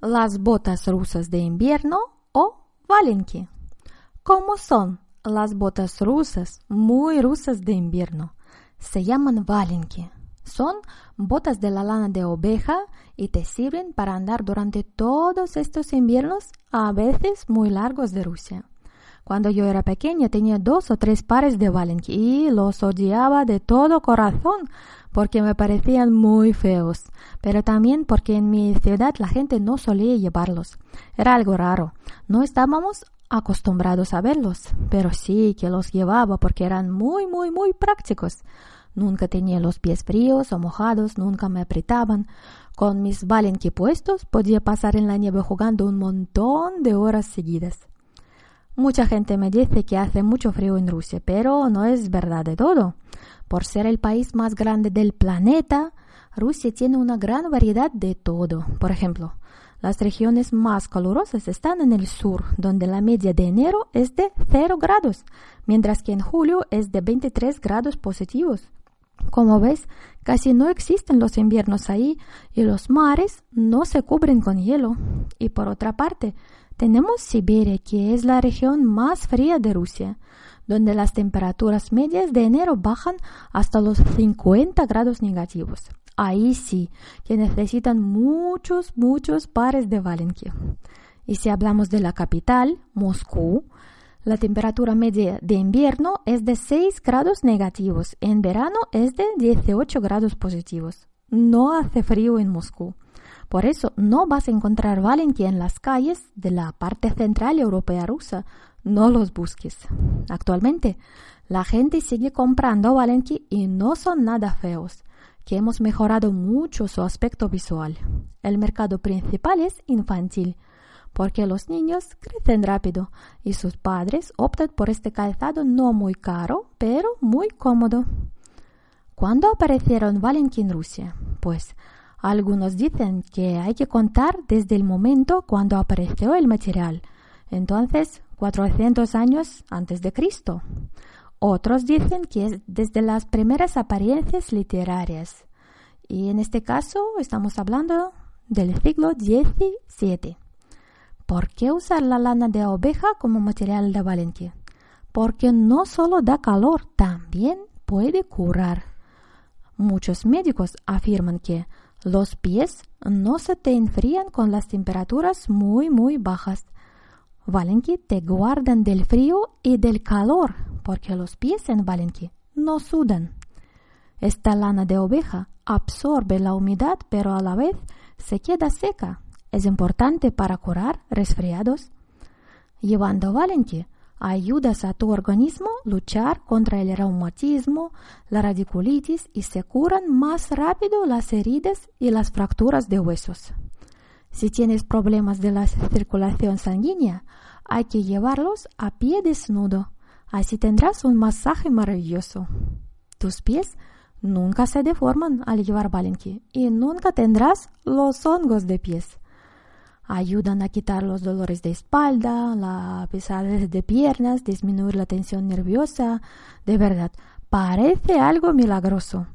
Las botas rusas de invierno o valenki. ¿Cómo son las botas rusas, muy rusas de invierno? Se llaman valenki. Son botas de la lana de oveja y te sirven para andar durante todos estos inviernos, a veces muy largos de Rusia. Cuando yo era pequeña tenía dos o tres pares de valenki y los odiaba de todo corazón porque me parecían muy feos, pero también porque en mi ciudad la gente no solía llevarlos. Era algo raro. No estábamos acostumbrados a verlos, pero sí que los llevaba porque eran muy, muy, muy prácticos. Nunca tenía los pies fríos o mojados, nunca me apretaban. Con mis valenki puestos podía pasar en la nieve jugando un montón de horas seguidas. Mucha gente me dice que hace mucho frío en Rusia, pero no es verdad de todo. Por ser el país más grande del planeta, Rusia tiene una gran variedad de todo. Por ejemplo, las regiones más calurosas están en el sur, donde la media de enero es de 0 grados, mientras que en julio es de 23 grados positivos. Como ves, casi no existen los inviernos ahí y los mares no se cubren con hielo. Y por otra parte, tenemos Siberia, que es la región más fría de Rusia donde las temperaturas medias de enero bajan hasta los 50 grados negativos. Ahí sí, que necesitan muchos, muchos pares de valenque. Y si hablamos de la capital, Moscú, la temperatura media de invierno es de 6 grados negativos, en verano es de 18 grados positivos. No hace frío en Moscú. Por eso no vas a encontrar valenque en las calles de la parte central europea rusa, no los busques. Actualmente, la gente sigue comprando Valenki y no son nada feos, que hemos mejorado mucho su aspecto visual. El mercado principal es infantil, porque los niños crecen rápido y sus padres optan por este calzado no muy caro, pero muy cómodo. ¿Cuándo aparecieron Valenki en Rusia? Pues algunos dicen que hay que contar desde el momento cuando apareció el material. Entonces, 400 años antes de Cristo. Otros dicen que es desde las primeras apariencias literarias. Y en este caso estamos hablando del siglo XVII. ¿Por qué usar la lana de oveja como material de valentía? Porque no solo da calor, también puede curar. Muchos médicos afirman que los pies no se te enfrían con las temperaturas muy muy bajas Valenki te guardan del frío y del calor, porque los pies en Valenki no sudan. Esta lana de oveja absorbe la humedad, pero a la vez se queda seca. Es importante para curar resfriados. Llevando Valenki, ayudas a tu organismo luchar contra el reumatismo, la radiculitis y se curan más rápido las heridas y las fracturas de huesos. Si tienes problemas de la circulación sanguínea, hay que llevarlos a pie desnudo. Así tendrás un masaje maravilloso. Tus pies nunca se deforman al llevar valenque y nunca tendrás los hongos de pies. Ayudan a quitar los dolores de espalda, la pesadez de piernas, disminuir la tensión nerviosa. De verdad, parece algo milagroso.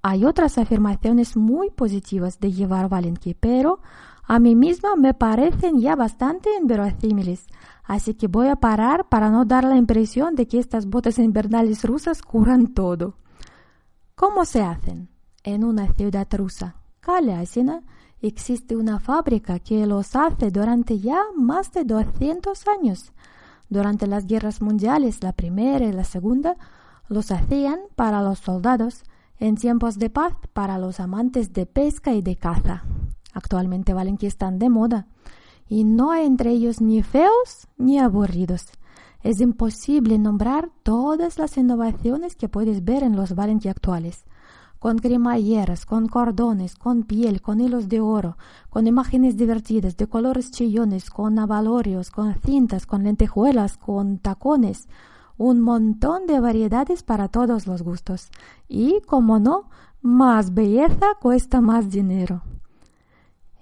Hay otras afirmaciones muy positivas de llevar valenque, pero a mí misma me parecen ya bastante inverosímiles, así que voy a parar para no dar la impresión de que estas botas invernales rusas curan todo. ¿Cómo se hacen? En una ciudad rusa, Kalyasina, existe una fábrica que los hace durante ya más de 200 años. Durante las guerras mundiales, la primera y la segunda, los hacían para los soldados, en tiempos de paz para los amantes de pesca y de caza. Actualmente valen que están de moda y no hay entre ellos ni feos ni aburridos. Es imposible nombrar todas las innovaciones que puedes ver en los Valenki actuales. Con cremalleras, con cordones, con piel, con hilos de oro, con imágenes divertidas, de colores chillones, con avalorios, con cintas, con lentejuelas, con tacones, un montón de variedades para todos los gustos. Y, como no, más belleza cuesta más dinero.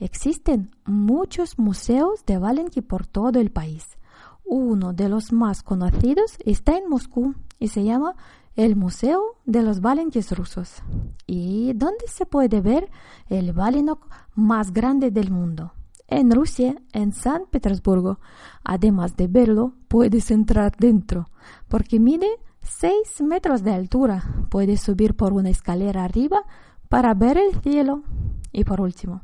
Existen muchos museos de Valenki por todo el país. Uno de los más conocidos está en Moscú y se llama el Museo de los Valenkis rusos. ¿Y dónde se puede ver el Valenok más grande del mundo? En Rusia, en San Petersburgo. Además de verlo, puedes entrar dentro, porque mide 6 metros de altura. Puedes subir por una escalera arriba para ver el cielo. Y por último,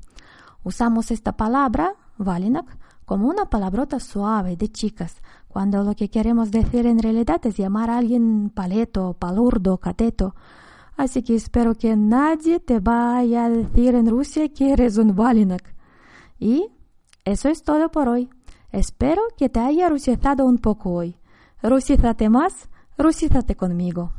usamos esta palabra, Valinak, como una palabrota suave de chicas, cuando lo que queremos decir en realidad es llamar a alguien paleto, palurdo, cateto. Así que espero que nadie te vaya a decir en Rusia que eres un Valinak. Y eso es todo por hoy. Espero que te haya rusizado un poco hoy. Rusízate más Rusízate conmigo.